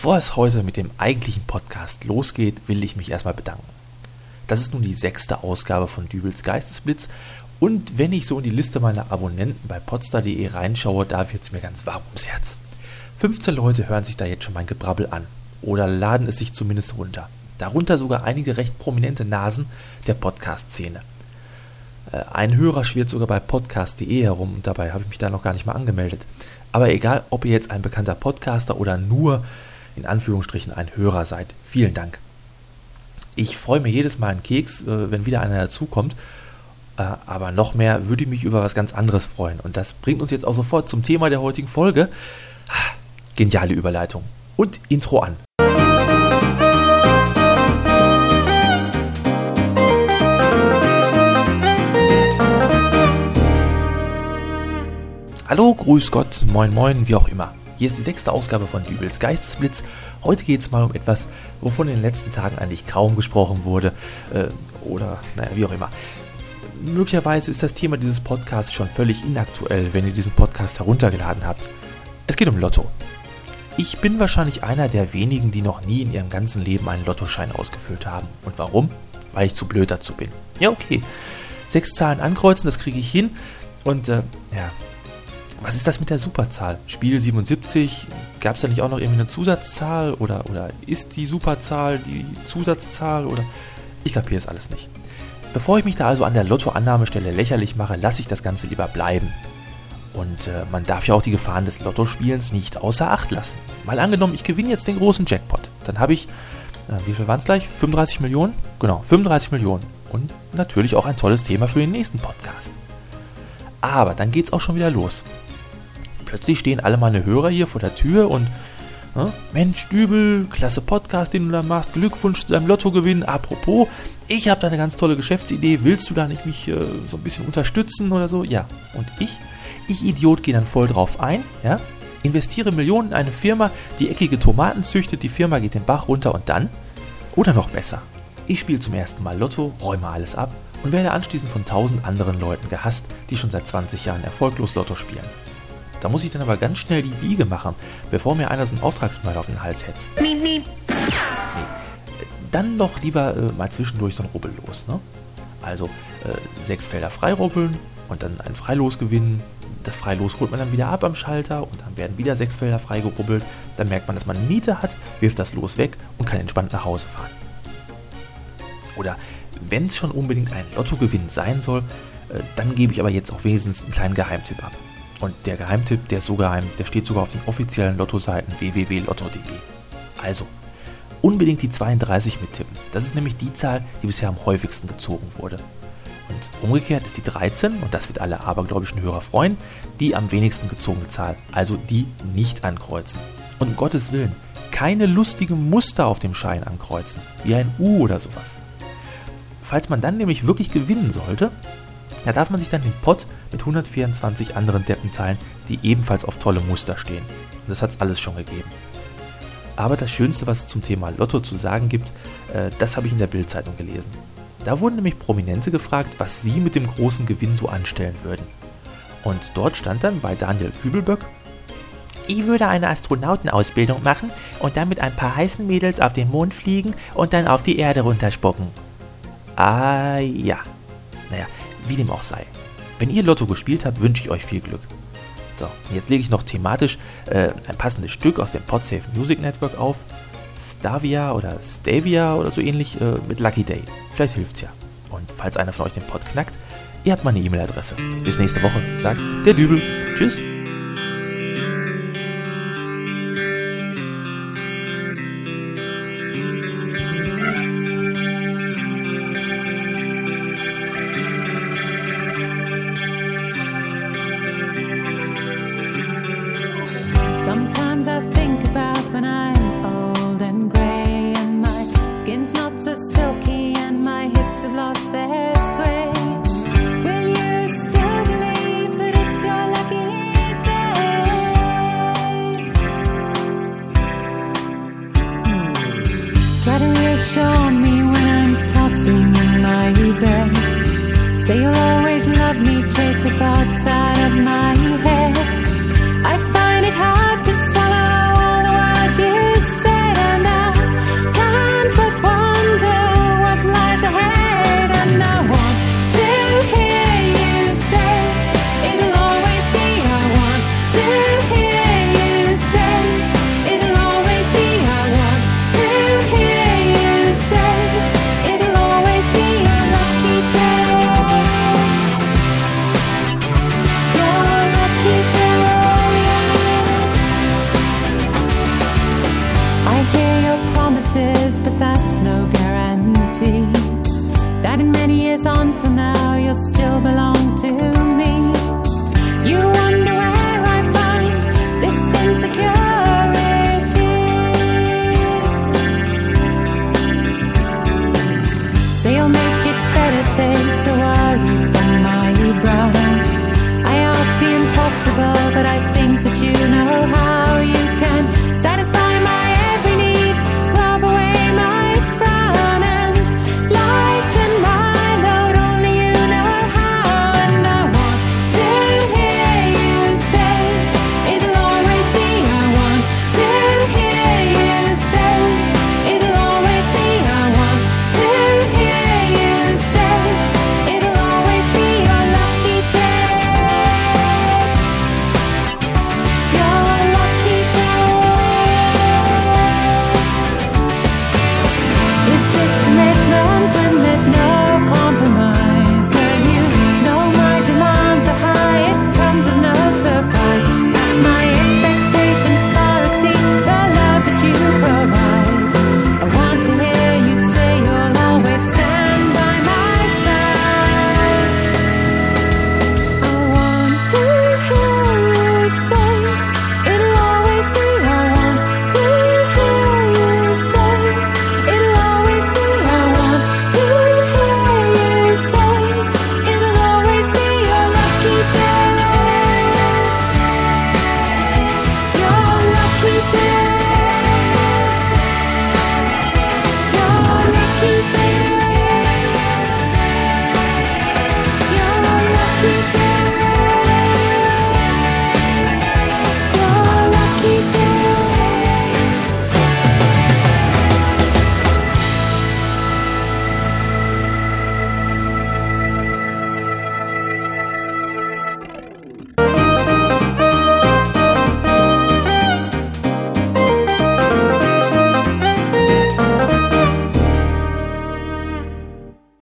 Bevor es heute mit dem eigentlichen Podcast losgeht, will ich mich erstmal bedanken. Das ist nun die sechste Ausgabe von Dübels Geistesblitz und wenn ich so in die Liste meiner Abonnenten bei podstar.de reinschaue, da wird es mir ganz warm ums Herz. 15 Leute hören sich da jetzt schon mein Gebrabbel an oder laden es sich zumindest runter. Darunter sogar einige recht prominente Nasen der Podcast-Szene. Äh, ein Hörer schwirrt sogar bei podcast.de herum und dabei habe ich mich da noch gar nicht mal angemeldet. Aber egal, ob ihr jetzt ein bekannter Podcaster oder nur in Anführungsstrichen ein Hörer seid, vielen Dank. Ich freue mich jedes Mal einen Keks, äh, wenn wieder einer dazukommt. Äh, aber noch mehr würde ich mich über was ganz anderes freuen. Und das bringt uns jetzt auch sofort zum Thema der heutigen Folge. Geniale Überleitung. Und Intro an. Hallo, grüß Gott, moin moin, wie auch immer. Hier ist die sechste Ausgabe von Dübels Geistesblitz. Heute geht es mal um etwas, wovon in den letzten Tagen eigentlich kaum gesprochen wurde. Äh, oder, naja, wie auch immer. Möglicherweise ist das Thema dieses Podcasts schon völlig inaktuell, wenn ihr diesen Podcast heruntergeladen habt. Es geht um Lotto. Ich bin wahrscheinlich einer der wenigen, die noch nie in ihrem ganzen Leben einen Lottoschein ausgefüllt haben. Und warum? Weil ich zu blöd dazu bin. Ja, okay. Sechs Zahlen ankreuzen, das kriege ich hin. Und äh, ja, was ist das mit der Superzahl? Spiel 77, gab es da nicht auch noch irgendwie eine Zusatzzahl oder, oder ist die Superzahl die Zusatzzahl oder ich kapiere es alles nicht. Bevor ich mich da also an der Lottoannahmestelle lächerlich mache, lasse ich das Ganze lieber bleiben. Und äh, man darf ja auch die Gefahren des Lottospielens nicht außer Acht lassen. Mal angenommen, ich gewinne jetzt den großen Jackpot. Dann habe ich, äh, wie viel waren es gleich? 35 Millionen? Genau, 35 Millionen. Und natürlich auch ein tolles Thema für den nächsten Podcast. Aber dann geht es auch schon wieder los plötzlich stehen alle meine Hörer hier vor der Tür und äh, Mensch, Dübel, klasse Podcast, den du da machst, Glückwunsch zu deinem Lottogewinn. Apropos, ich habe da eine ganz tolle Geschäftsidee, willst du da nicht mich äh, so ein bisschen unterstützen oder so? Ja, und ich, ich Idiot, gehe dann voll drauf ein, ja, investiere Millionen in eine Firma, die eckige Tomaten züchtet, die Firma geht den Bach runter und dann, oder noch besser, ich spiele zum ersten Mal Lotto, räume alles ab und werde anschließend von tausend anderen Leuten gehasst, die schon seit 20 Jahren erfolglos Lotto spielen. Da muss ich dann aber ganz schnell die Biege machen, bevor mir einer so einen Auftragsmail auf den Hals hetzt. Nee, dann doch lieber äh, mal zwischendurch so ein Rubbel los. Ne? Also äh, sechs Felder freirubbeln und dann ein Freilos gewinnen. Das Freilos holt man dann wieder ab am Schalter und dann werden wieder sechs Felder freigerubbelt. Dann merkt man, dass man eine Niete hat, wirft das Los weg und kann entspannt nach Hause fahren. Oder wenn es schon unbedingt ein Lottogewinn sein soll, äh, dann gebe ich aber jetzt auch wenigstens einen kleinen Geheimtipp ab. Und der Geheimtipp, der ist so geheim, der steht sogar auf den offiziellen Lotto-Seiten www.lotto.de. Also, unbedingt die 32 mittippen. Das ist nämlich die Zahl, die bisher am häufigsten gezogen wurde. Und umgekehrt ist die 13, und das wird alle abergläubischen Hörer freuen, die am wenigsten gezogene Zahl, also die nicht ankreuzen. Und um Gottes Willen, keine lustigen Muster auf dem Schein ankreuzen, wie ein U oder sowas. Falls man dann nämlich wirklich gewinnen sollte, da darf man sich dann den Pot mit 124 anderen Deppen teilen, die ebenfalls auf tolle Muster stehen. Und das hat es alles schon gegeben. Aber das Schönste, was es zum Thema Lotto zu sagen gibt, äh, das habe ich in der Bildzeitung gelesen. Da wurden nämlich Prominente gefragt, was sie mit dem großen Gewinn so anstellen würden. Und dort stand dann bei Daniel Kübelböck, ich würde eine Astronautenausbildung machen und dann mit ein paar heißen Mädels auf den Mond fliegen und dann auf die Erde runterspucken. Ah ja. Naja, wie dem auch sei. Wenn ihr Lotto gespielt habt, wünsche ich euch viel Glück. So, jetzt lege ich noch thematisch äh, ein passendes Stück aus dem Podsafe Music Network auf. Stavia oder Stavia oder so ähnlich äh, mit Lucky Day. Vielleicht hilft's ja. Und falls einer von euch den Pod knackt, ihr habt meine E-Mail-Adresse. Bis nächste Woche, sagt der Dübel. Tschüss. Chase the thoughts out of my.